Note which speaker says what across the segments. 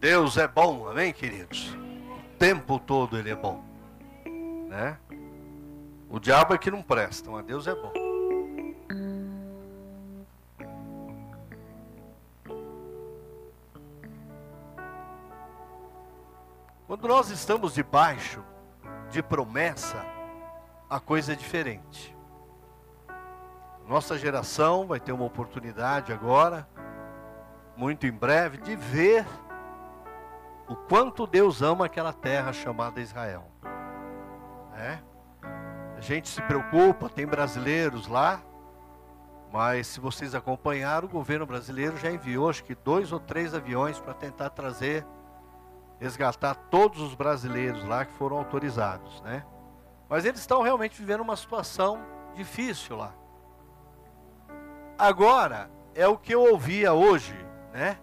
Speaker 1: Deus é bom, amém, queridos? O tempo todo Ele é bom, né? O diabo é que não presta, mas Deus é bom. Quando nós estamos debaixo de promessa, a coisa é diferente. Nossa geração vai ter uma oportunidade agora, muito em breve, de ver o quanto Deus ama aquela terra chamada Israel. É? A gente se preocupa, tem brasileiros lá, mas se vocês acompanharam, o governo brasileiro já enviou acho que dois ou três aviões para tentar trazer resgatar todos os brasileiros lá que foram autorizados, né? Mas eles estão realmente vivendo uma situação difícil lá. Agora, é o que eu ouvia hoje, né?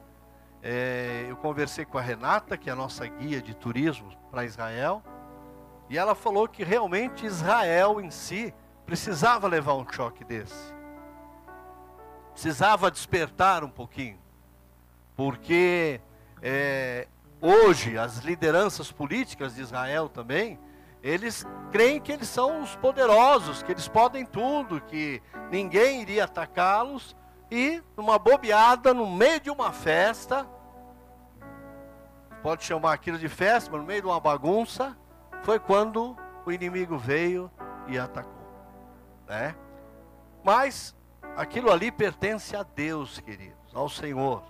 Speaker 1: É, eu conversei com a Renata, que é a nossa guia de turismo para Israel, e ela falou que realmente Israel em si precisava levar um choque desse. Precisava despertar um pouquinho. Porque é, hoje as lideranças políticas de Israel também, eles creem que eles são os poderosos, que eles podem tudo, que ninguém iria atacá-los, e numa bobeada, no meio de uma festa, pode chamar aquilo de festa, mas no meio de uma bagunça, foi quando o inimigo veio e atacou. Né? Mas aquilo ali pertence a Deus, queridos, ao Senhor.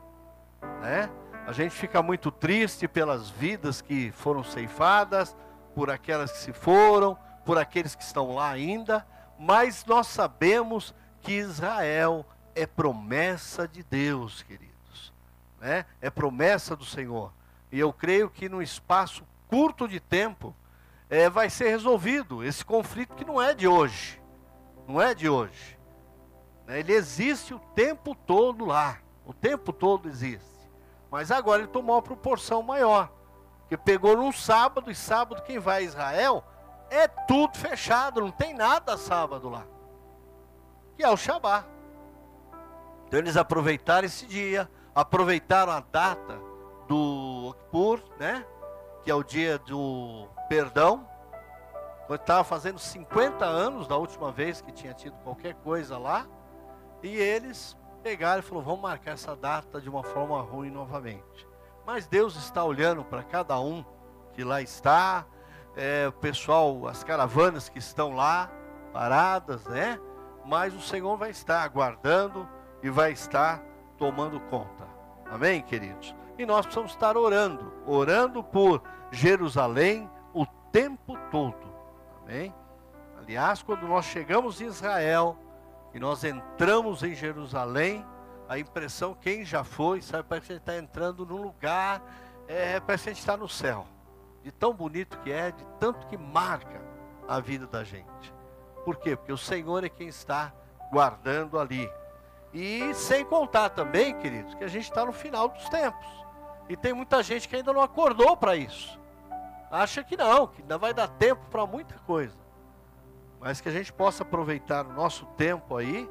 Speaker 1: Né? A gente fica muito triste pelas vidas que foram ceifadas, por aquelas que se foram, por aqueles que estão lá ainda, mas nós sabemos que Israel é promessa de Deus, queridos. Né? É promessa do Senhor. E eu creio que num espaço curto de tempo é, vai ser resolvido esse conflito que não é de hoje. Não é de hoje. Né? Ele existe o tempo todo lá. O tempo todo existe. Mas agora ele tomou uma proporção maior. Que pegou num sábado, e sábado quem vai a Israel é tudo fechado, não tem nada sábado lá. Que é o Shabá. Então eles aproveitaram esse dia, aproveitaram a data do Kippur, né? Que é o dia do perdão. Quando estava fazendo 50 anos da última vez que tinha tido qualquer coisa lá. E eles pegaram e falou: vamos marcar essa data de uma forma ruim novamente. Mas Deus está olhando para cada um que lá está, é, o pessoal, as caravanas que estão lá paradas, né? Mas o Senhor vai estar aguardando e vai estar tomando conta. Amém, queridos? E nós precisamos estar orando, orando por Jerusalém o tempo todo. Amém? Aliás, quando nós chegamos em Israel, e nós entramos em Jerusalém, a impressão, quem já foi, sabe, parece que a gente está entrando num lugar, é, parece que a gente está no céu. De tão bonito que é, de tanto que marca a vida da gente. Por quê? Porque o Senhor é quem está guardando ali. E sem contar também, queridos, que a gente está no final dos tempos. E tem muita gente que ainda não acordou para isso. Acha que não, que ainda vai dar tempo para muita coisa mas que a gente possa aproveitar o nosso tempo aí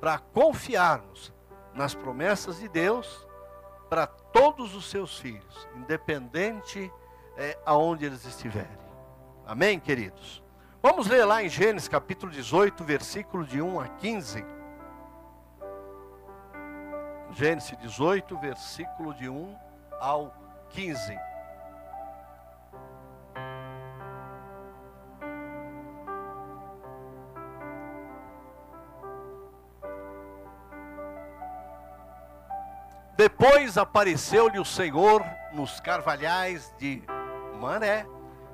Speaker 1: para confiarmos nas promessas de Deus para todos os seus filhos, independente é, aonde eles estiverem. Amém, queridos? Vamos ler lá em Gênesis capítulo 18, versículo de 1 a 15. Gênesis 18, versículo de 1 ao 15. Depois apareceu-lhe o Senhor nos carvalhais de Mané,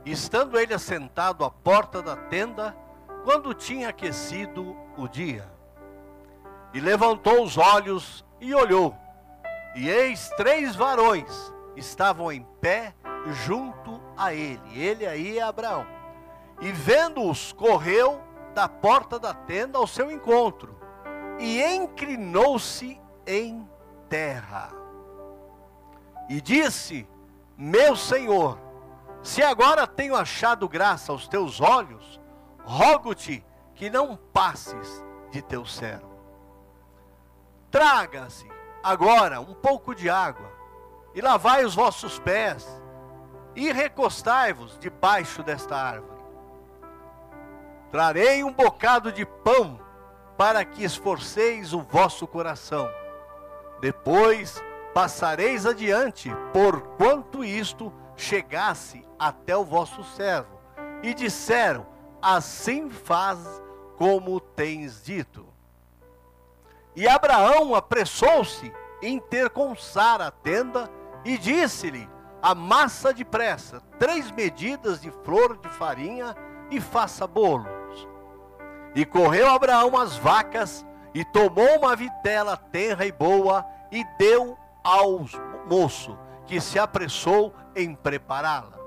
Speaker 1: estando ele assentado à porta da tenda, quando tinha aquecido o dia. E levantou os olhos e olhou, e eis três varões estavam em pé junto a ele. Ele aí é Abraão. E vendo-os, correu da porta da tenda ao seu encontro, e inclinou-se em terra. E disse: Meu Senhor, se agora tenho achado graça aos teus olhos, rogo-te que não passes de teu servo. Traga-se agora um pouco de água e lavai os vossos pés, e recostai-vos debaixo desta árvore. Trarei um bocado de pão para que esforceis o vosso coração. Depois passareis adiante, porquanto isto chegasse até o vosso servo. E disseram: Assim faz como tens dito. E Abraão apressou-se em ter com Sara a tenda e disse-lhe: Amassa depressa três medidas de flor de farinha e faça bolos. E correu Abraão às vacas e tomou uma vitela tenra e boa e deu ao moço, que se apressou em prepará-la.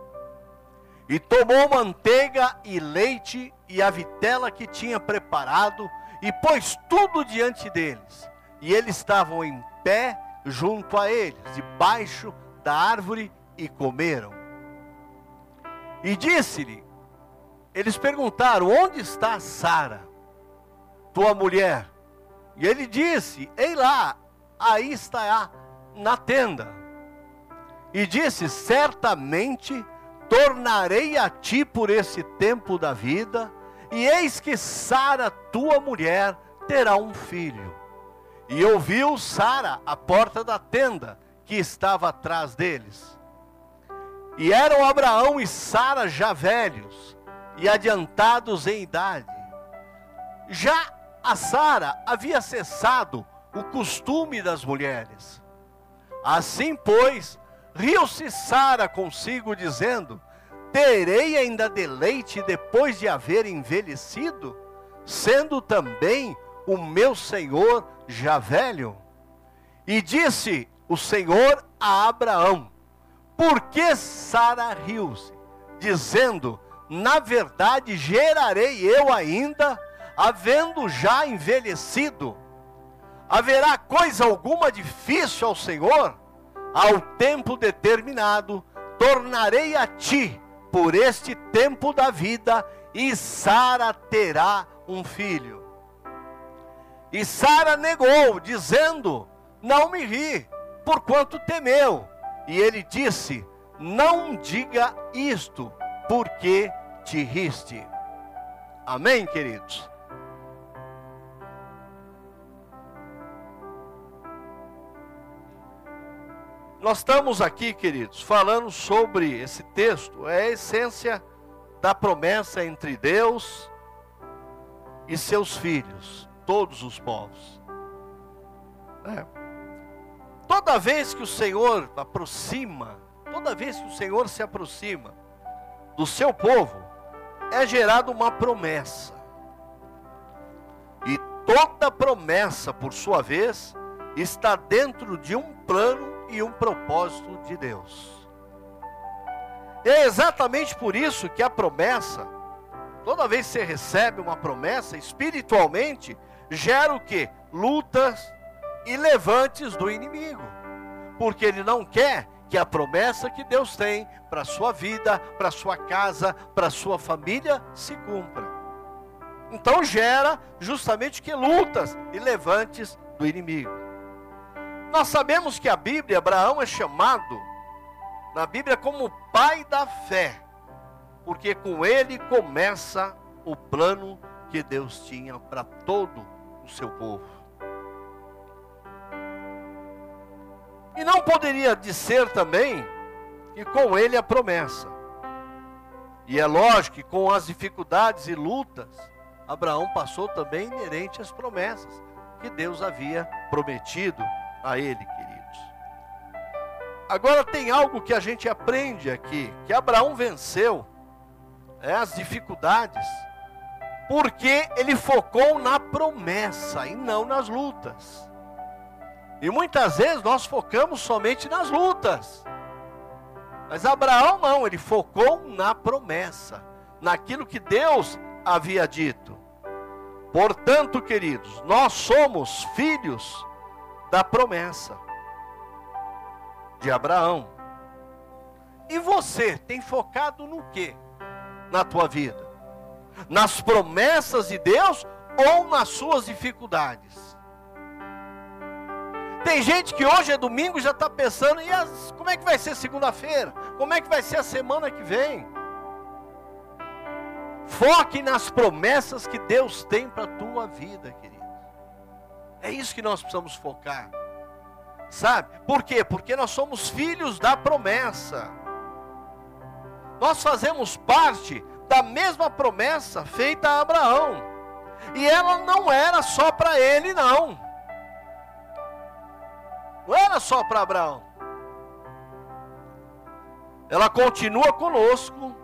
Speaker 1: E tomou manteiga e leite e a vitela que tinha preparado e pôs tudo diante deles. E eles estavam em pé junto a eles, debaixo da árvore, e comeram. E disse-lhe: Eles perguntaram: Onde está Sara, tua mulher? E ele disse: Ei lá, aí está na tenda. E disse: Certamente tornarei a ti por esse tempo da vida, e eis que Sara, tua mulher, terá um filho. E ouviu Sara a porta da tenda que estava atrás deles. E eram Abraão e Sara já velhos e adiantados em idade. Já a Sara havia cessado o costume das mulheres. Assim, pois, riu-se Sara consigo, dizendo: Terei ainda deleite depois de haver envelhecido, sendo também o meu senhor já velho? E disse o Senhor a Abraão: Por que Sara riu-se, dizendo: Na verdade gerarei eu ainda, havendo já envelhecido? Haverá coisa alguma difícil ao Senhor? Ao tempo determinado, tornarei a ti por este tempo da vida, e Sara terá um filho. E Sara negou, dizendo: Não me ri, porquanto temeu. E ele disse: Não diga isto, porque te riste. Amém, queridos? Nós estamos aqui, queridos, falando sobre esse texto, é a essência da promessa entre Deus e seus filhos, todos os povos. É. Toda vez que o Senhor aproxima, toda vez que o Senhor se aproxima do seu povo, é gerada uma promessa. E toda promessa, por sua vez, está dentro de um plano e um propósito de Deus. É exatamente por isso que a promessa, toda vez que você recebe uma promessa, espiritualmente, gera o que? Lutas e levantes do inimigo. Porque ele não quer que a promessa que Deus tem para a sua vida, para a sua casa, para a sua família se cumpra. Então gera justamente que lutas e levantes do inimigo. Nós sabemos que a Bíblia, Abraão é chamado na Bíblia como pai da fé, porque com ele começa o plano que Deus tinha para todo o seu povo. E não poderia dizer também que com ele a promessa. E é lógico que com as dificuldades e lutas, Abraão passou também inerente às promessas que Deus havia prometido a Ele, queridos. Agora tem algo que a gente aprende aqui, que Abraão venceu é, as dificuldades, porque ele focou na promessa e não nas lutas. E muitas vezes nós focamos somente nas lutas. Mas Abraão não, ele focou na promessa, naquilo que Deus havia dito. Portanto, queridos, nós somos filhos da promessa de Abraão. E você tem focado no que na tua vida? Nas promessas de Deus ou nas suas dificuldades? Tem gente que hoje é domingo e já está pensando, e as, como é que vai ser segunda-feira? Como é que vai ser a semana que vem? Foque nas promessas que Deus tem para a tua vida, querido. É isso que nós precisamos focar. Sabe? Por quê? Porque nós somos filhos da promessa. Nós fazemos parte da mesma promessa feita a Abraão. E ela não era só para ele, não. Não era só para Abraão. Ela continua conosco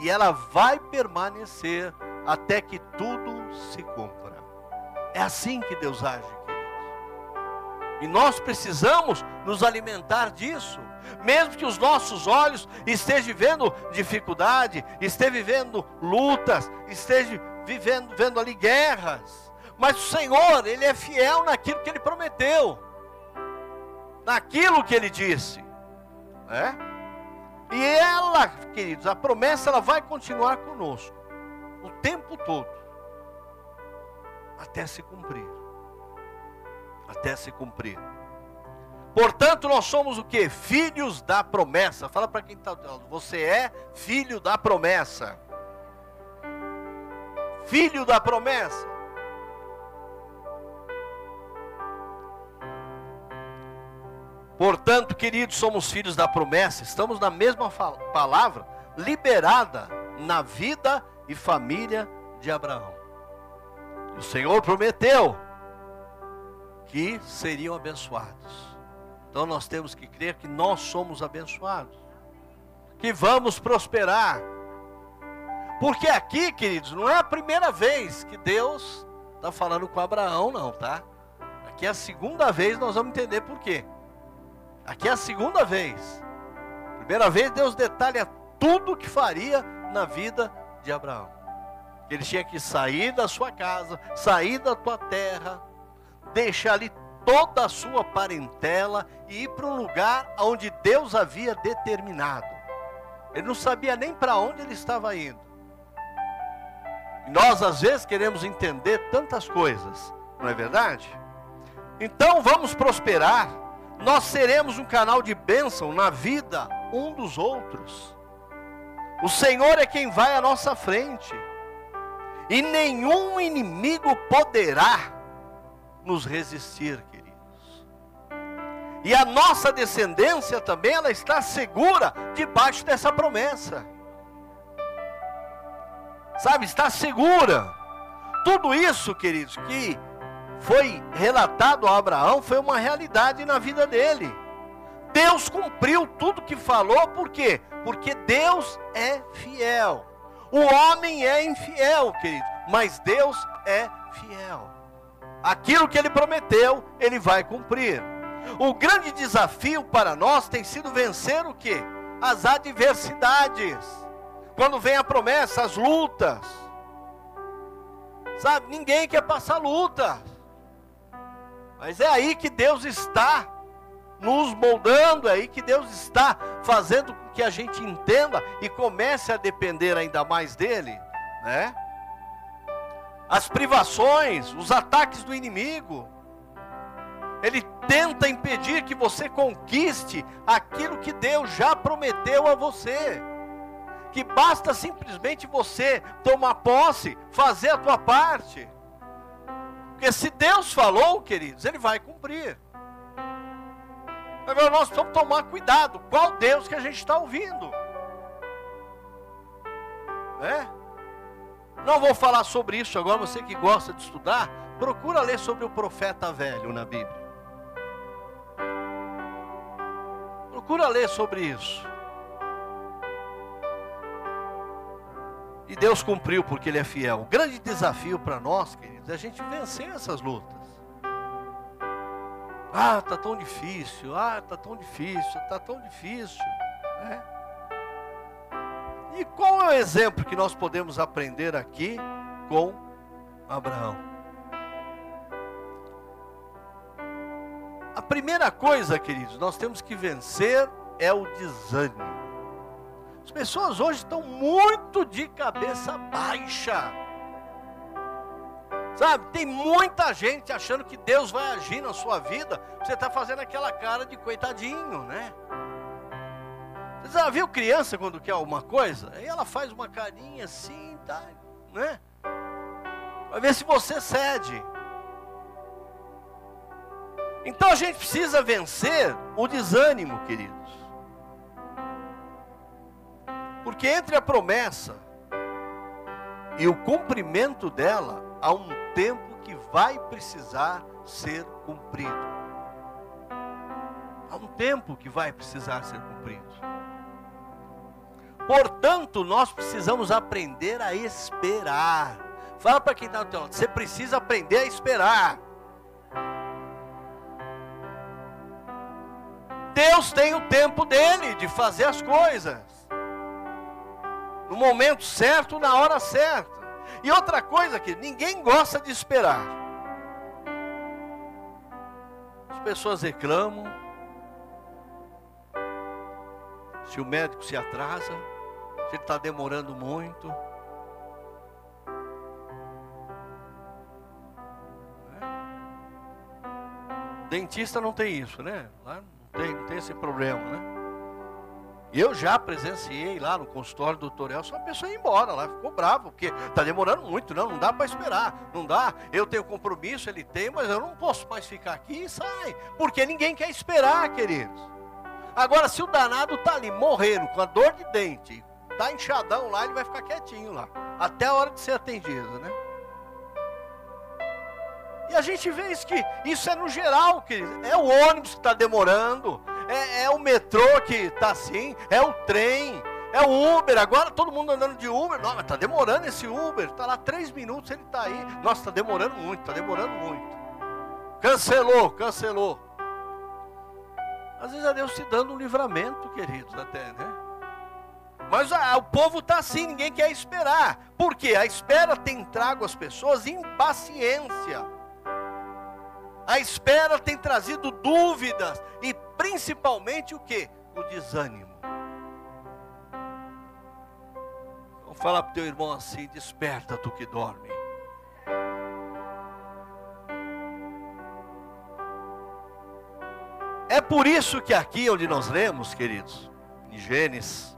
Speaker 1: e ela vai permanecer até que tudo se cumpra. É assim que Deus age, queridos. E nós precisamos nos alimentar disso. Mesmo que os nossos olhos estejam vivendo dificuldade, estejam vivendo lutas, estejam vivendo vendo ali guerras. Mas o Senhor, Ele é fiel naquilo que Ele prometeu naquilo que ele disse. Né? E ela, queridos, a promessa ela vai continuar conosco o tempo todo, até se cumprir. Até se cumprir. Portanto, nós somos o que? Filhos da promessa. Fala para quem está você é filho da promessa. Filho da promessa. Portanto, queridos, somos filhos da promessa, estamos na mesma palavra, liberada na vida e família de Abraão. O Senhor prometeu que seriam abençoados. Então nós temos que crer que nós somos abençoados, que vamos prosperar. Porque aqui, queridos, não é a primeira vez que Deus está falando com Abraão, não, tá? Aqui é a segunda vez, nós vamos entender por quê. Aqui é a segunda vez. Primeira vez Deus detalha tudo o que faria na vida de Abraão. Ele tinha que sair da sua casa, sair da tua terra, deixar ali toda a sua parentela e ir para um lugar onde Deus havia determinado. Ele não sabia nem para onde ele estava indo. E nós às vezes queremos entender tantas coisas, não é verdade? Então vamos prosperar nós seremos um canal de bênção na vida um dos outros. O Senhor é quem vai à nossa frente, e nenhum inimigo poderá nos resistir, queridos. E a nossa descendência também, ela está segura debaixo dessa promessa. Sabe, está segura. Tudo isso, queridos, que foi relatado a Abraão foi uma realidade na vida dele. Deus cumpriu tudo que falou, por quê? Porque Deus é fiel. O homem é infiel, querido, mas Deus é fiel. Aquilo que ele prometeu, ele vai cumprir. O grande desafio para nós tem sido vencer o que? As adversidades. Quando vem a promessa, as lutas. Sabe, ninguém quer passar luta. Mas é aí que Deus está nos moldando, é aí que Deus está fazendo que a gente entenda e comece a depender ainda mais dele, né? As privações, os ataques do inimigo, ele tenta impedir que você conquiste aquilo que Deus já prometeu a você. Que basta simplesmente você tomar posse, fazer a tua parte. Porque se Deus falou, queridos, Ele vai cumprir. Agora nós precisamos tomar cuidado. Qual Deus que a gente está ouvindo? Né? Não vou falar sobre isso agora. Você que gosta de estudar, procura ler sobre o profeta velho na Bíblia. Procura ler sobre isso. E Deus cumpriu porque Ele é fiel. O grande desafio para nós, queridos, é a gente vencer essas lutas. Ah, está tão difícil. Ah, está tão difícil. Está tão difícil. Né? E qual é o exemplo que nós podemos aprender aqui com Abraão? A primeira coisa, queridos, nós temos que vencer é o desânimo. As pessoas hoje estão muito de cabeça baixa. Sabe, tem muita gente achando que Deus vai agir na sua vida. Você está fazendo aquela cara de coitadinho, né? Você já viu criança quando quer alguma coisa? Aí ela faz uma carinha assim, tá, né? Vai ver se você cede. Então a gente precisa vencer o desânimo, queridos. Porque entre a promessa e o cumprimento dela, há um tempo que vai precisar ser cumprido. Há um tempo que vai precisar ser cumprido. Portanto, nós precisamos aprender a esperar. Fala para quem está no teu lado, você precisa aprender a esperar. Deus tem o tempo dele de fazer as coisas. No momento certo, na hora certa. E outra coisa que ninguém gosta de esperar. As pessoas reclamam. Se o médico se atrasa, se ele está demorando muito. Dentista não tem isso, né? Lá não tem, não tem esse problema, né? Eu já presenciei lá no consultório do doutor Elcio, uma pessoa ia embora lá, ficou bravo, porque está demorando muito, não, não dá para esperar, não dá. Eu tenho compromisso, ele tem, mas eu não posso mais ficar aqui e sai, porque ninguém quer esperar, queridos. Agora, se o danado está ali morrendo com a dor de dente, está inchadão lá, ele vai ficar quietinho lá, até a hora de ser atendido, né? E a gente vê isso que isso é no geral, queridos. É o ônibus que está demorando, é, é o metrô que está assim, é o trem, é o Uber. Agora todo mundo andando de Uber. Não, mas está demorando esse Uber. Está lá três minutos, ele está aí. Nossa, está demorando muito, está demorando muito. Cancelou, cancelou. Às vezes é Deus te dando um livramento, queridos, até, né? Mas ah, o povo está assim, ninguém quer esperar. Por quê? A espera tem trago às pessoas impaciência. A espera tem trazido dúvidas e principalmente o que? O desânimo. Vou falar para o teu irmão assim: desperta tu que dorme. É por isso que aqui onde nós lemos, queridos, em Gênesis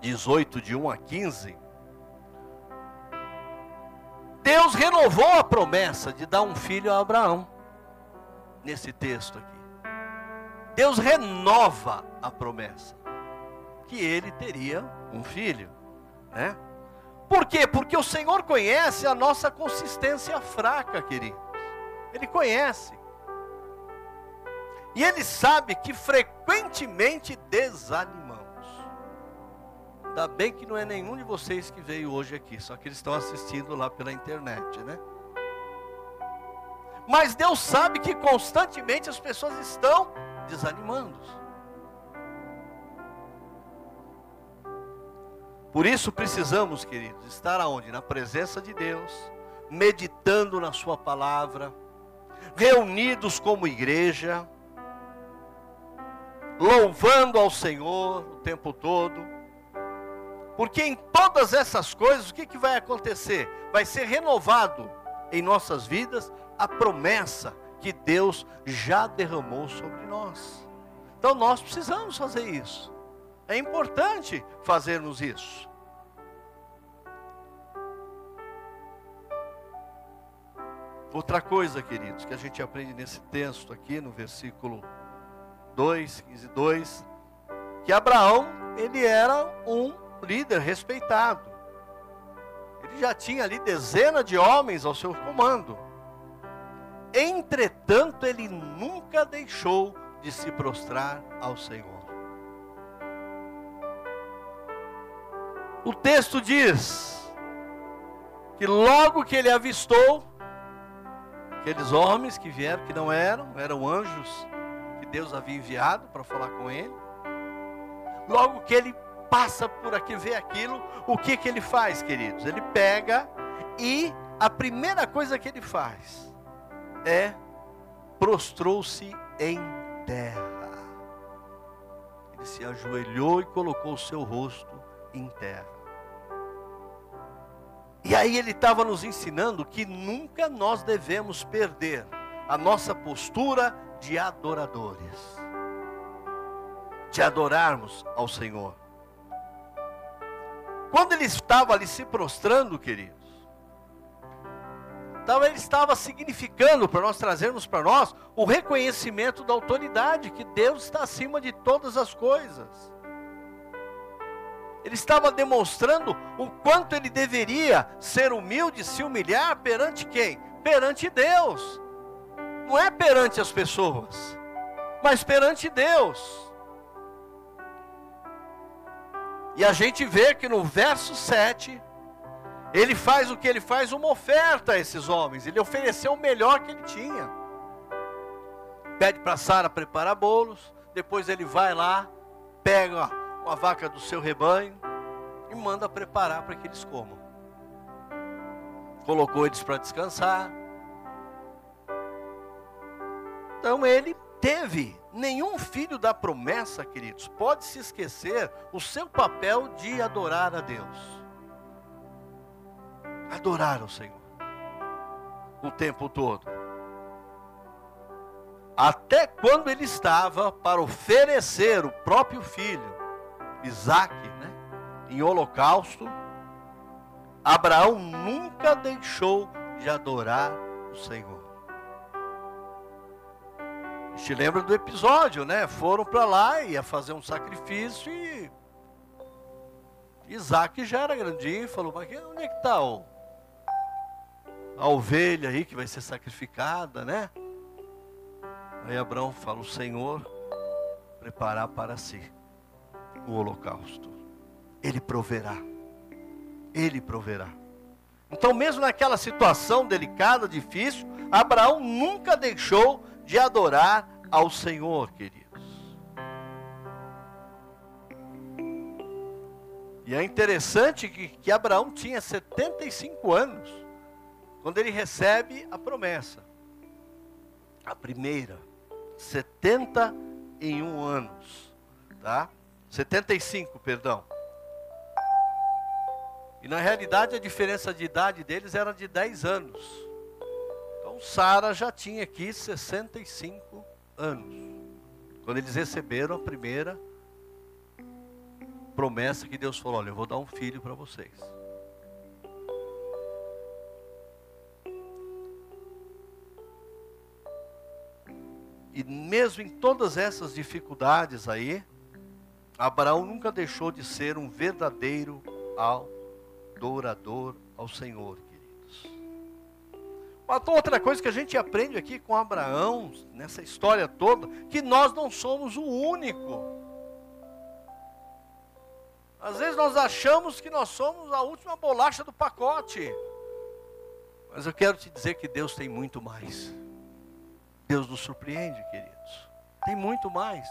Speaker 1: 18, de 1 a 15, Deus renovou a promessa de dar um filho a Abraão, nesse texto aqui. Deus renova a promessa, que ele teria um filho, né? Por quê? Porque o Senhor conhece a nossa consistência fraca, queridos. Ele conhece. E ele sabe que frequentemente desanimamos. Ainda bem que não é nenhum de vocês que veio hoje aqui, só que eles estão assistindo lá pela internet, né? Mas Deus sabe que constantemente as pessoas estão desanimando. Por isso precisamos, queridos, estar aonde? Na presença de Deus, meditando na Sua palavra, reunidos como igreja, louvando ao Senhor o tempo todo porque em todas essas coisas, o que, que vai acontecer? Vai ser renovado em nossas vidas a promessa que Deus já derramou sobre nós. Então nós precisamos fazer isso. É importante fazermos isso. Outra coisa, queridos, que a gente aprende nesse texto aqui, no versículo 2, 15, 2, que Abraão, ele era um líder respeitado. Ele já tinha ali dezenas de homens ao seu comando. Entretanto, ele nunca deixou de se prostrar ao Senhor. O texto diz que logo que ele avistou aqueles homens que vieram, que não eram, eram anjos que Deus havia enviado para falar com ele. Logo que ele passa por aqui, vê aquilo, o que que ele faz, queridos? Ele pega e a primeira coisa que ele faz é prostrou-se em terra. Ele se ajoelhou e colocou o seu rosto em terra. E aí ele estava nos ensinando que nunca nós devemos perder a nossa postura de adoradores, de adorarmos ao Senhor. Quando ele estava ali se prostrando, queridos, então ele estava significando para nós trazermos para nós o reconhecimento da autoridade, que Deus está acima de todas as coisas. Ele estava demonstrando o quanto ele deveria ser humilde, se humilhar perante quem? Perante Deus. Não é perante as pessoas, mas perante Deus. E a gente vê que no verso 7, ele faz o que ele faz? Uma oferta a esses homens. Ele ofereceu o melhor que ele tinha. Pede para Sara preparar bolos. Depois ele vai lá, pega uma vaca do seu rebanho e manda preparar para que eles comam. Colocou eles para descansar. Então ele teve nenhum filho da promessa, queridos, pode se esquecer o seu papel de adorar a Deus. Adorar o Senhor o tempo todo. Até quando ele estava para oferecer o próprio filho, Isaac, né, em holocausto, Abraão nunca deixou de adorar o Senhor. Gente lembra do episódio, né? Foram para lá, ia fazer um sacrifício e Isaac já era grandinho falou: Mas onde é que está a ovelha aí que vai ser sacrificada, né? Aí Abraão fala: O Senhor preparar para si o holocausto, Ele proverá, Ele proverá. Então, mesmo naquela situação delicada, difícil, Abraão nunca deixou de adorar ao Senhor, queridos. E é interessante que, que Abraão tinha 75 anos quando ele recebe a promessa. A primeira, 71 anos, tá? 75, perdão. E na realidade a diferença de idade deles era de 10 anos. Sara já tinha aqui 65 anos. Quando eles receberam a primeira promessa que Deus falou: Olha, eu vou dar um filho para vocês. E mesmo em todas essas dificuldades aí, Abraão nunca deixou de ser um verdadeiro adorador ao Senhor. Uma outra coisa que a gente aprende aqui com Abraão, nessa história toda, que nós não somos o único. Às vezes nós achamos que nós somos a última bolacha do pacote. Mas eu quero te dizer que Deus tem muito mais. Deus nos surpreende, queridos. Tem muito mais.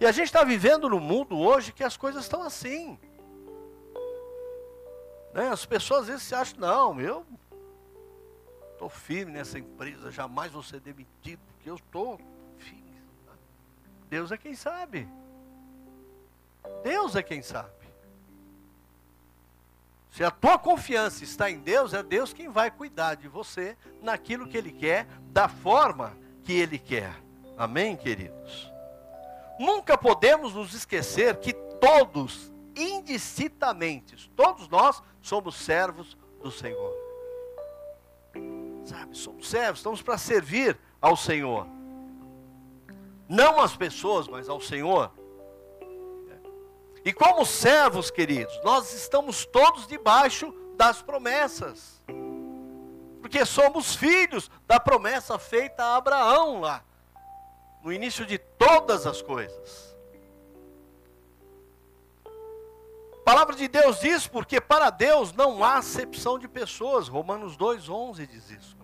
Speaker 1: E a gente está vivendo no mundo hoje que as coisas estão assim. Né? As pessoas às vezes se acham, não, eu estou firme nessa empresa, jamais vou ser demitido, porque eu estou firme. Deus é quem sabe. Deus é quem sabe. Se a tua confiança está em Deus, é Deus quem vai cuidar de você naquilo que Ele quer, da forma que Ele quer. Amém, queridos? Nunca podemos nos esquecer que todos, indistintamente, todos nós somos servos do Senhor. Sabe, somos servos, estamos para servir ao Senhor. Não às pessoas, mas ao Senhor. E como servos, queridos, nós estamos todos debaixo das promessas. Porque somos filhos da promessa feita a Abraão lá, no início de todas as coisas. A palavra de Deus diz, porque para Deus não há acepção de pessoas. Romanos 2,11 diz isso.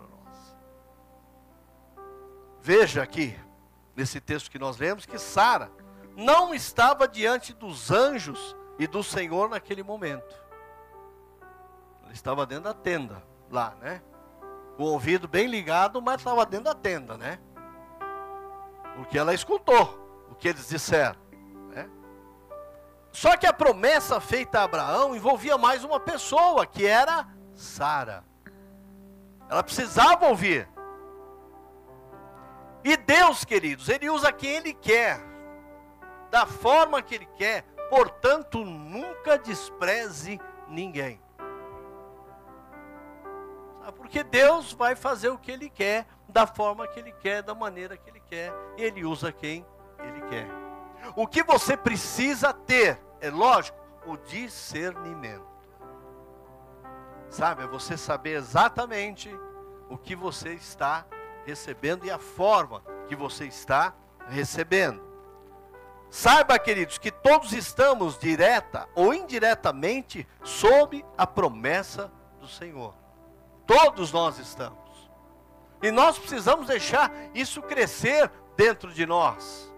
Speaker 1: Veja aqui, nesse texto que nós lemos, que Sara não estava diante dos anjos e do Senhor naquele momento. Ela estava dentro da tenda, lá, né? Com o ouvido bem ligado, mas estava dentro da tenda, né? Porque ela escutou o que eles disseram. Né? Só que a promessa feita a Abraão envolvia mais uma pessoa, que era Sara. Ela precisava ouvir. E Deus, queridos, Ele usa quem Ele quer, da forma que Ele quer, portanto, nunca despreze ninguém. Porque Deus vai fazer o que Ele quer, da forma que Ele quer, da maneira que Ele quer, e Ele usa quem Ele quer. O que você precisa ter, é lógico, o discernimento. Sabe, é você saber exatamente o que você está recebendo e a forma que você está recebendo. Saiba, queridos, que todos estamos direta ou indiretamente sob a promessa do Senhor. Todos nós estamos. E nós precisamos deixar isso crescer dentro de nós.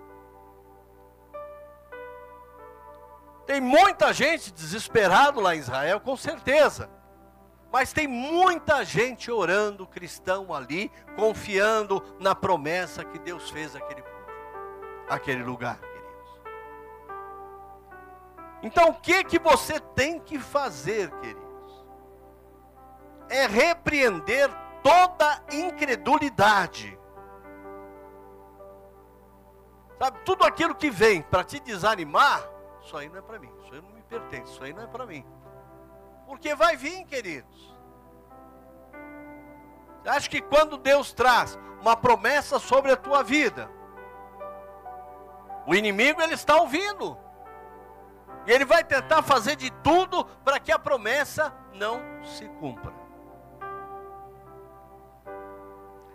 Speaker 1: Tem muita gente desesperado lá em Israel, com certeza. Mas tem muita gente orando cristão ali, confiando na promessa que Deus fez àquele povo, aquele lugar, queridos. Então, o que que você tem que fazer, queridos? É repreender toda incredulidade. Sabe, tudo aquilo que vem para te desanimar, isso aí não é para mim, isso aí não me pertence, isso aí não é para mim. Porque vai vir, queridos. Acha que quando Deus traz uma promessa sobre a tua vida, o inimigo ele está ouvindo. E ele vai tentar fazer de tudo para que a promessa não se cumpra.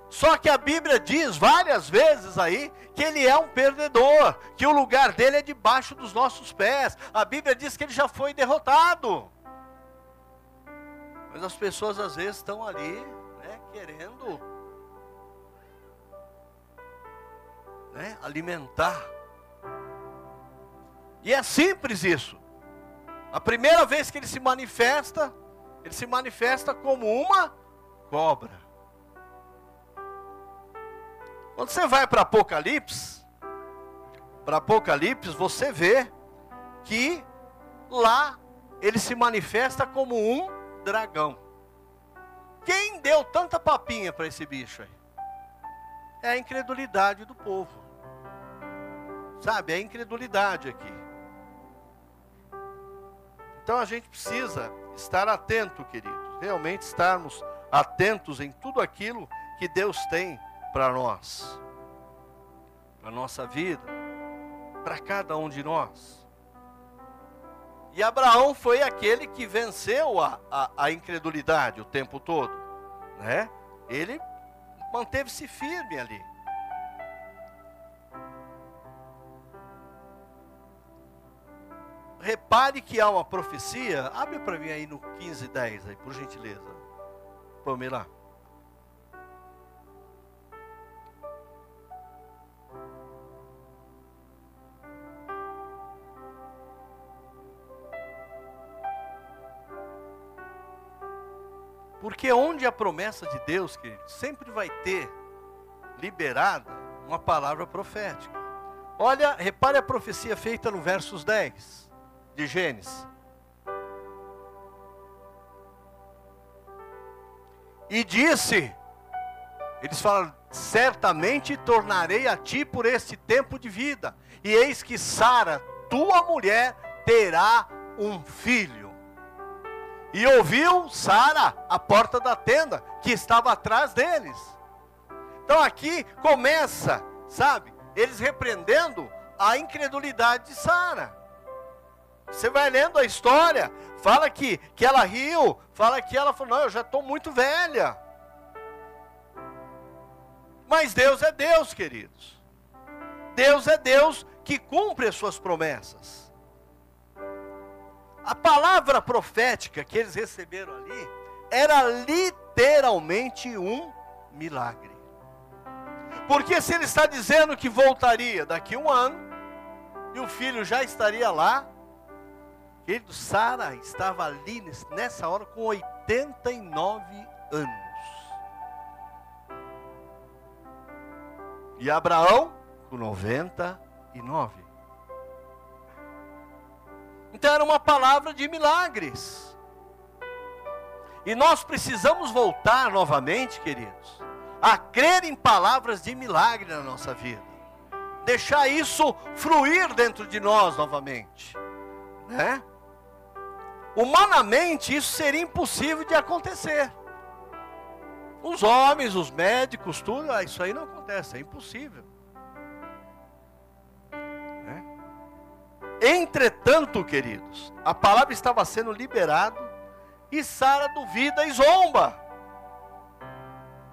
Speaker 1: Só que a Bíblia diz várias vezes aí que ele é um perdedor, que o lugar dele é debaixo dos nossos pés. A Bíblia diz que ele já foi derrotado. Mas as pessoas às vezes estão ali, né, querendo né, alimentar. E é simples isso. A primeira vez que ele se manifesta, ele se manifesta como uma cobra. Quando você vai para Apocalipse, para Apocalipse, você vê que lá ele se manifesta como um dragão. Quem deu tanta papinha para esse bicho aí? É a incredulidade do povo. Sabe, é a incredulidade aqui. Então a gente precisa estar atento, queridos. Realmente estarmos atentos em tudo aquilo que Deus tem para nós, para nossa vida, para cada um de nós. E Abraão foi aquele que venceu a, a, a incredulidade o tempo todo, né? Ele manteve-se firme ali. Repare que há uma profecia. Abre para mim aí no 15, 10, aí, por gentileza. Pamela. Porque onde a promessa de Deus, querido, sempre vai ter liberada uma palavra profética. Olha, repare a profecia feita no versos 10 de Gênesis. E disse, eles falam, certamente tornarei a ti por este tempo de vida, e eis que Sara, tua mulher, terá um filho. E ouviu Sara a porta da tenda que estava atrás deles. Então aqui começa, sabe, eles repreendendo a incredulidade de Sara. Você vai lendo a história, fala que, que ela riu, fala que ela falou: Não, eu já estou muito velha. Mas Deus é Deus, queridos. Deus é Deus que cumpre as suas promessas. A palavra profética que eles receberam ali era literalmente um milagre. Porque se ele está dizendo que voltaria daqui um ano, e o filho já estaria lá, querido, Sara estava ali nessa hora com 89 anos. E Abraão com 99. Então era uma palavra de milagres. E nós precisamos voltar novamente, queridos, a crer em palavras de milagre na nossa vida. Deixar isso fluir dentro de nós novamente, né? Humanamente isso seria impossível de acontecer. Os homens, os médicos, tudo, ah, isso aí não acontece, é impossível. Entretanto, queridos, a palavra estava sendo liberada e Sara duvida e zomba.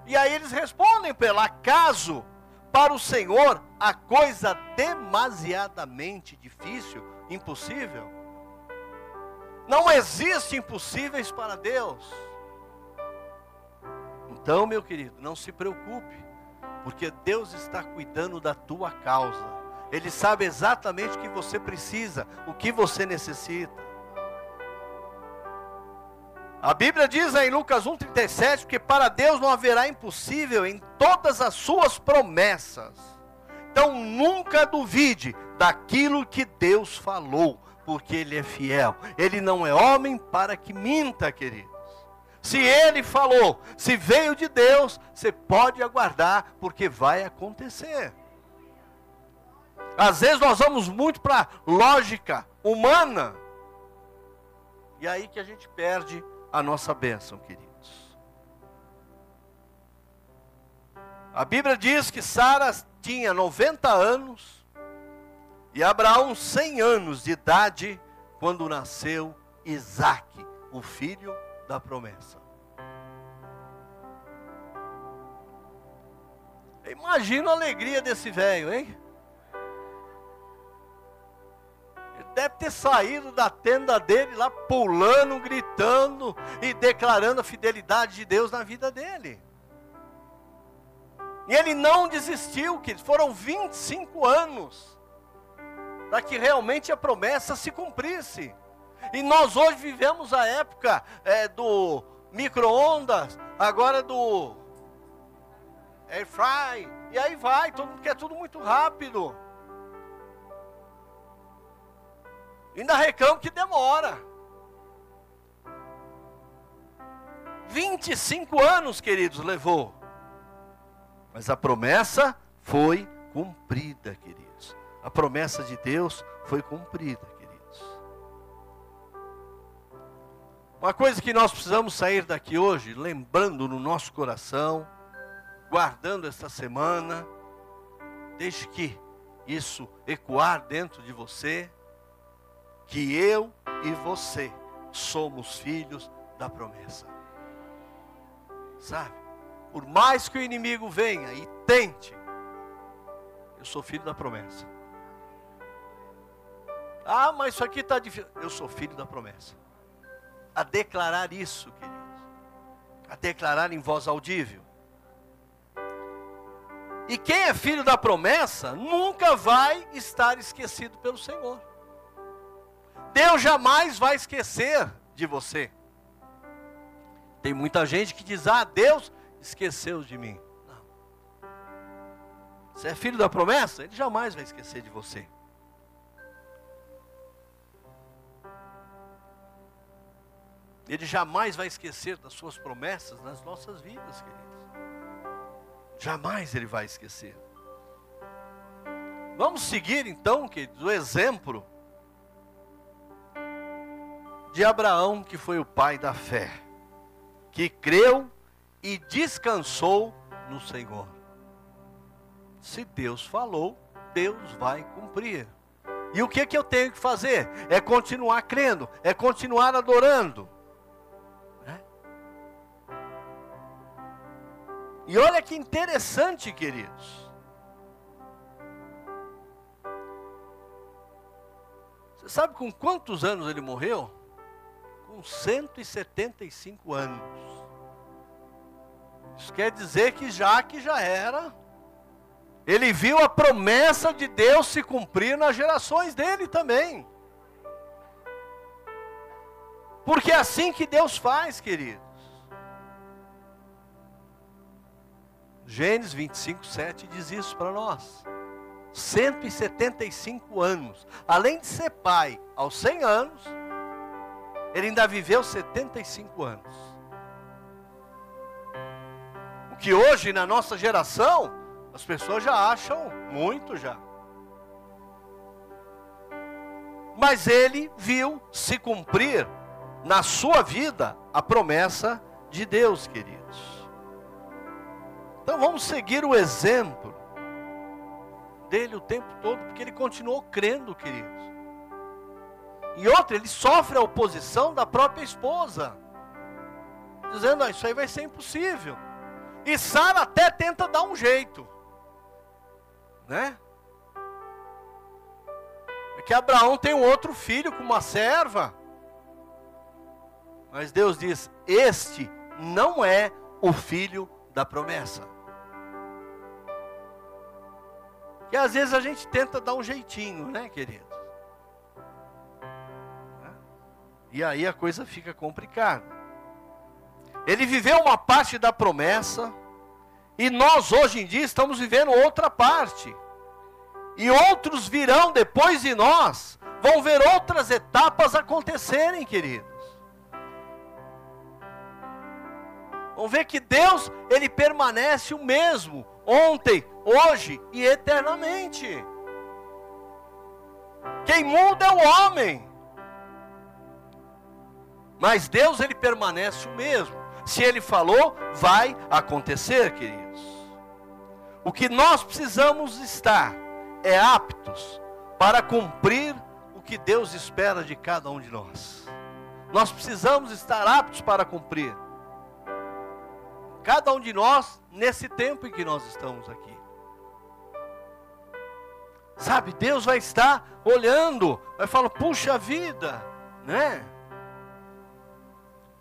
Speaker 1: E aí eles respondem pelo acaso para o Senhor a coisa demasiadamente difícil, impossível. Não existe impossíveis para Deus. Então, meu querido, não se preocupe, porque Deus está cuidando da tua causa. Ele sabe exatamente o que você precisa, o que você necessita. A Bíblia diz em Lucas 1,37 que para Deus não haverá impossível em todas as suas promessas. Então nunca duvide daquilo que Deus falou, porque Ele é fiel. Ele não é homem para que minta, queridos. Se Ele falou, se veio de Deus, você pode aguardar, porque vai acontecer. Às vezes nós vamos muito para lógica humana, e aí que a gente perde a nossa bênção, queridos. A Bíblia diz que Sara tinha 90 anos e Abraão 100 anos de idade quando nasceu Isaac, o filho da promessa. Imagina a alegria desse velho, hein? Deve ter saído da tenda dele lá pulando, gritando e declarando a fidelidade de Deus na vida dele. E ele não desistiu, que foram 25 anos para que realmente a promessa se cumprisse. E nós hoje vivemos a época é, do micro-ondas, agora do air fry, e aí vai, todo mundo quer tudo muito rápido. Ainda reclamo que demora. 25 anos, queridos, levou. Mas a promessa foi cumprida, queridos. A promessa de Deus foi cumprida, queridos. Uma coisa que nós precisamos sair daqui hoje, lembrando no nosso coração, guardando esta semana, deixe que isso ecoar dentro de você que eu e você somos filhos da promessa. Sabe? Por mais que o inimigo venha e tente, eu sou filho da promessa. Ah, mas isso aqui está difícil. Eu sou filho da promessa. A declarar isso, queridos. A declarar em voz audível. E quem é filho da promessa nunca vai estar esquecido pelo Senhor. Deus jamais vai esquecer de você. Tem muita gente que diz: Ah, Deus esqueceu de mim. Não. Você é filho da promessa? Ele jamais vai esquecer de você. Ele jamais vai esquecer das suas promessas nas nossas vidas, queridos. Jamais ele vai esquecer. Vamos seguir então, queridos, o exemplo de Abraão, que foi o pai da fé, que creu e descansou no Senhor. Se Deus falou, Deus vai cumprir. E o que, que eu tenho que fazer? É continuar crendo, é continuar adorando. Né? E olha que interessante, queridos. Você sabe com quantos anos ele morreu? Com 175 anos. Isso quer dizer que já que já era, ele viu a promessa de Deus se cumprir nas gerações dele também. Porque é assim que Deus faz, queridos. Gênesis 25, 7 diz isso para nós. 175 anos. Além de ser pai aos 100 anos, ele ainda viveu 75 anos. que hoje na nossa geração as pessoas já acham muito já. Mas ele viu se cumprir na sua vida a promessa de Deus, queridos. Então vamos seguir o exemplo dele o tempo todo, porque ele continuou crendo, queridos. E outra, ele sofre a oposição da própria esposa, dizendo: ah, Isso aí vai ser impossível. E Sara até tenta dar um jeito, né? É que Abraão tem um outro filho com uma serva. Mas Deus diz: Este não é o filho da promessa. Que às vezes a gente tenta dar um jeitinho, né, queridos? E aí a coisa fica complicada. Ele viveu uma parte da promessa, e nós hoje em dia estamos vivendo outra parte. E outros virão depois de nós, vão ver outras etapas acontecerem, queridos. Vão ver que Deus, ele permanece o mesmo, ontem, hoje e eternamente. Quem muda é o homem. Mas Deus ele permanece o mesmo. Se ele falou, vai acontecer, queridos. O que nós precisamos estar é aptos para cumprir o que Deus espera de cada um de nós. Nós precisamos estar aptos para cumprir. Cada um de nós nesse tempo em que nós estamos aqui. Sabe, Deus vai estar olhando, vai falar: puxa vida, né?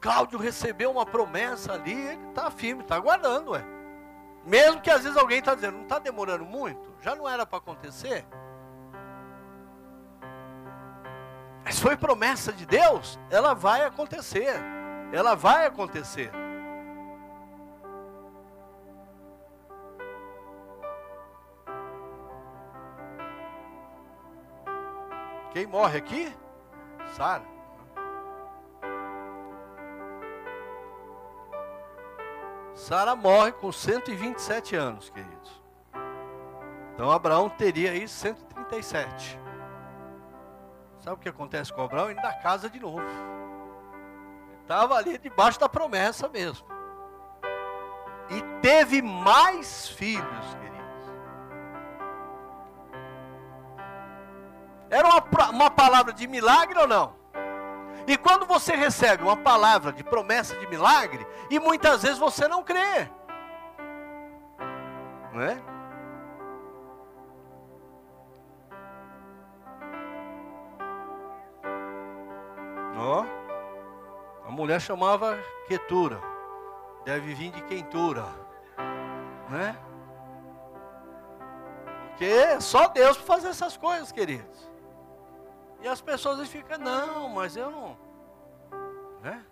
Speaker 1: Cláudio recebeu uma promessa ali, ele está firme, está aguardando, ué. Mesmo que às vezes alguém está dizendo, não está demorando muito, já não era para acontecer. Mas foi promessa de Deus, ela vai acontecer. Ela vai acontecer. Quem morre aqui? Sara. Sara morre com 127 anos, queridos. Então Abraão teria aí 137. Sabe o que acontece com Abraão? Ele dá casa de novo. Estava ali debaixo da promessa mesmo. E teve mais filhos, queridos. Era uma, uma palavra de milagre ou não? E quando você recebe uma palavra de promessa de milagre, e muitas vezes você não crê, não é? Ó, a mulher chamava Quetura, deve vir de quentura, né? Porque é só Deus para fazer essas coisas, queridos. E as pessoas ficam, não, mas eu não. Né?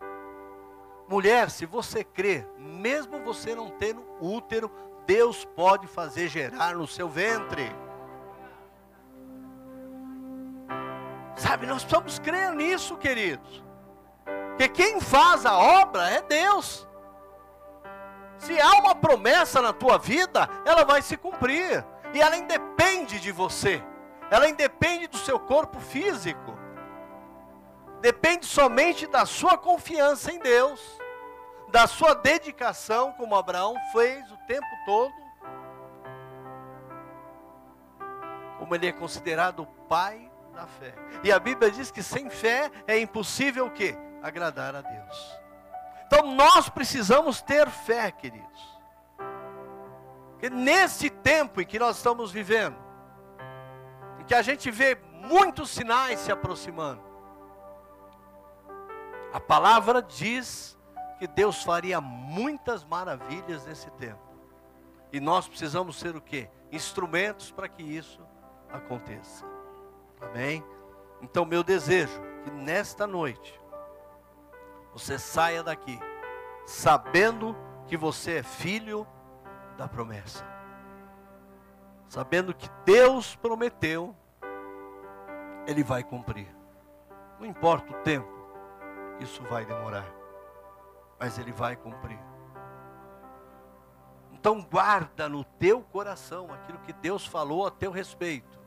Speaker 1: Mulher, se você crê, mesmo você não tendo útero, Deus pode fazer gerar no seu ventre. Sabe, nós precisamos crer nisso, queridos. Porque quem faz a obra é Deus. Se há uma promessa na tua vida, ela vai se cumprir. E ela independe de você ela independe do seu corpo físico, depende somente da sua confiança em Deus, da sua dedicação, como Abraão fez o tempo todo, como ele é considerado o pai da fé. E a Bíblia diz que sem fé é impossível o quê? Agradar a Deus. Então nós precisamos ter fé, queridos. Porque nesse tempo em que nós estamos vivendo, que a gente vê muitos sinais se aproximando. A palavra diz que Deus faria muitas maravilhas nesse tempo. E nós precisamos ser o quê? Instrumentos para que isso aconteça. Amém? Então, meu desejo é que nesta noite você saia daqui sabendo que você é filho da promessa sabendo que Deus prometeu, Ele vai cumprir. Não importa o tempo isso vai demorar, mas Ele vai cumprir. Então guarda no teu coração aquilo que Deus falou a teu respeito.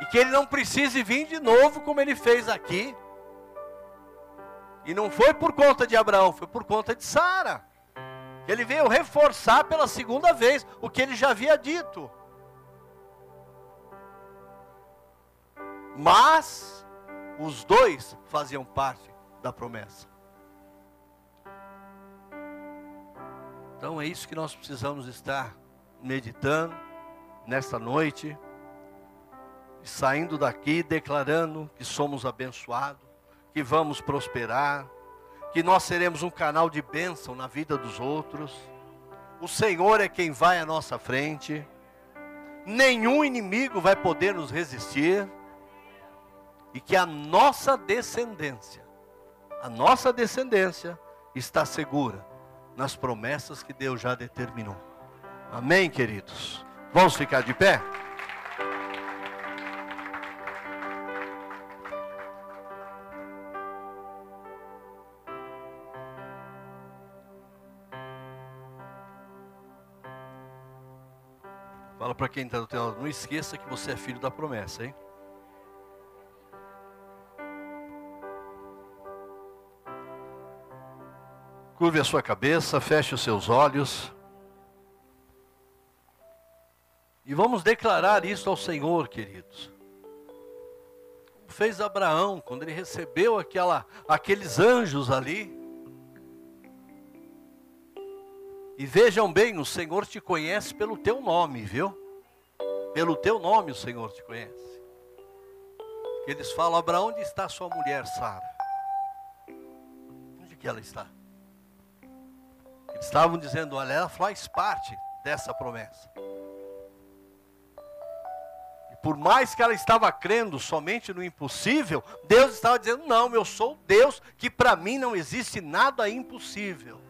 Speaker 1: E que ele não precise vir de novo como ele fez aqui. E não foi por conta de Abraão, foi por conta de Sara. Ele veio reforçar pela segunda vez o que ele já havia dito. Mas os dois faziam parte da promessa. Então é isso que nós precisamos estar meditando nesta noite, saindo daqui declarando que somos abençoados, que vamos prosperar, que nós seremos um canal de bênção na vida dos outros. O Senhor é quem vai à nossa frente. Nenhum inimigo vai poder nos resistir. E que a nossa descendência, a nossa descendência está segura nas promessas que Deus já determinou. Amém, queridos? Vamos ficar de pé? Fala para quem está do teu lado, não esqueça que você é filho da promessa, hein? Curve a sua cabeça, feche os seus olhos. E vamos declarar isso ao Senhor, queridos. Como fez Abraão quando ele recebeu aquela, aqueles anjos ali. E vejam bem, o Senhor te conhece pelo teu nome, viu? Pelo teu nome o Senhor te conhece. Eles falam, Abraão, onde está sua mulher Sara? Onde que ela está? estavam dizendo: olha, ela faz parte dessa promessa. E por mais que ela estava crendo somente no impossível, Deus estava dizendo: não, eu sou Deus, que para mim não existe nada impossível.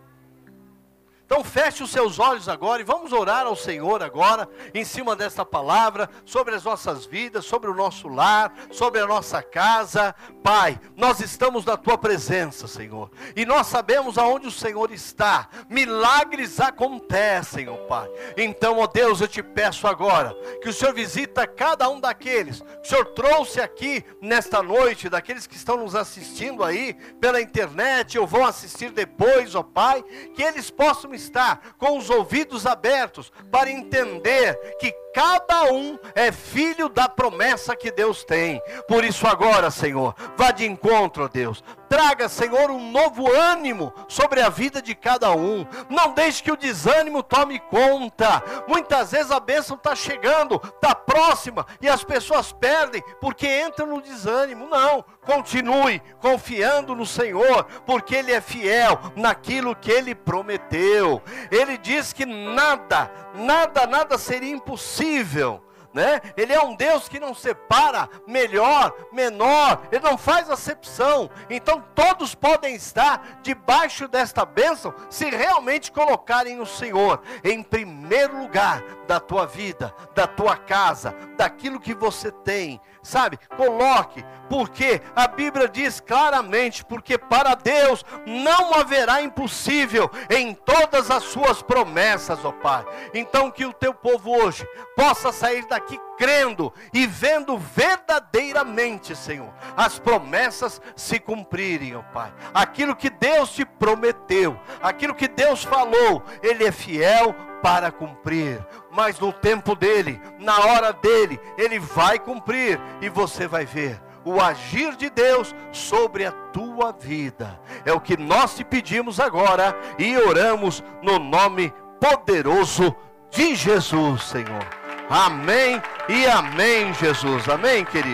Speaker 1: Então feche os seus olhos agora e vamos orar ao Senhor agora, em cima desta palavra, sobre as nossas vidas, sobre o nosso lar, sobre a nossa casa. Pai, nós estamos na tua presença, Senhor, e nós sabemos aonde o Senhor está. Milagres acontecem, ó Pai. Então, ó Deus, eu te peço agora que o Senhor visita cada um daqueles que o Senhor trouxe aqui nesta noite, daqueles que estão nos assistindo aí pela internet ou vão assistir depois, ó Pai, que eles possam me está com os ouvidos abertos para entender que cada um é filho da promessa que Deus tem. Por isso, agora, Senhor, vá de encontro, Deus. Traga, Senhor, um novo ânimo sobre a vida de cada um. Não deixe que o desânimo tome conta. Muitas vezes a bênção está chegando, está próxima, e as pessoas perdem porque entram no desânimo. Não, continue confiando no Senhor, porque Ele é fiel naquilo que Ele prometeu. Ele diz que nada, nada, nada seria impossível né? Ele é um Deus que não separa melhor, menor, ele não faz acepção. Então todos podem estar debaixo desta bênção se realmente colocarem o Senhor em primeiro lugar da tua vida, da tua casa, daquilo que você tem. Sabe? Coloque, porque a Bíblia diz claramente, porque para Deus não haverá impossível em todas as suas promessas, ó Pai. Então que o teu povo hoje possa sair daqui aqui crendo e vendo verdadeiramente, Senhor, as promessas se cumprirem, ó Pai. Aquilo que Deus te prometeu, aquilo que Deus falou, Ele é fiel para cumprir, mas no tempo dele, na hora dele, ele vai cumprir e você vai ver o agir de Deus sobre a tua vida. É o que nós te pedimos agora e oramos no nome poderoso de Jesus, Senhor. Amém e amém, Jesus. Amém, querido.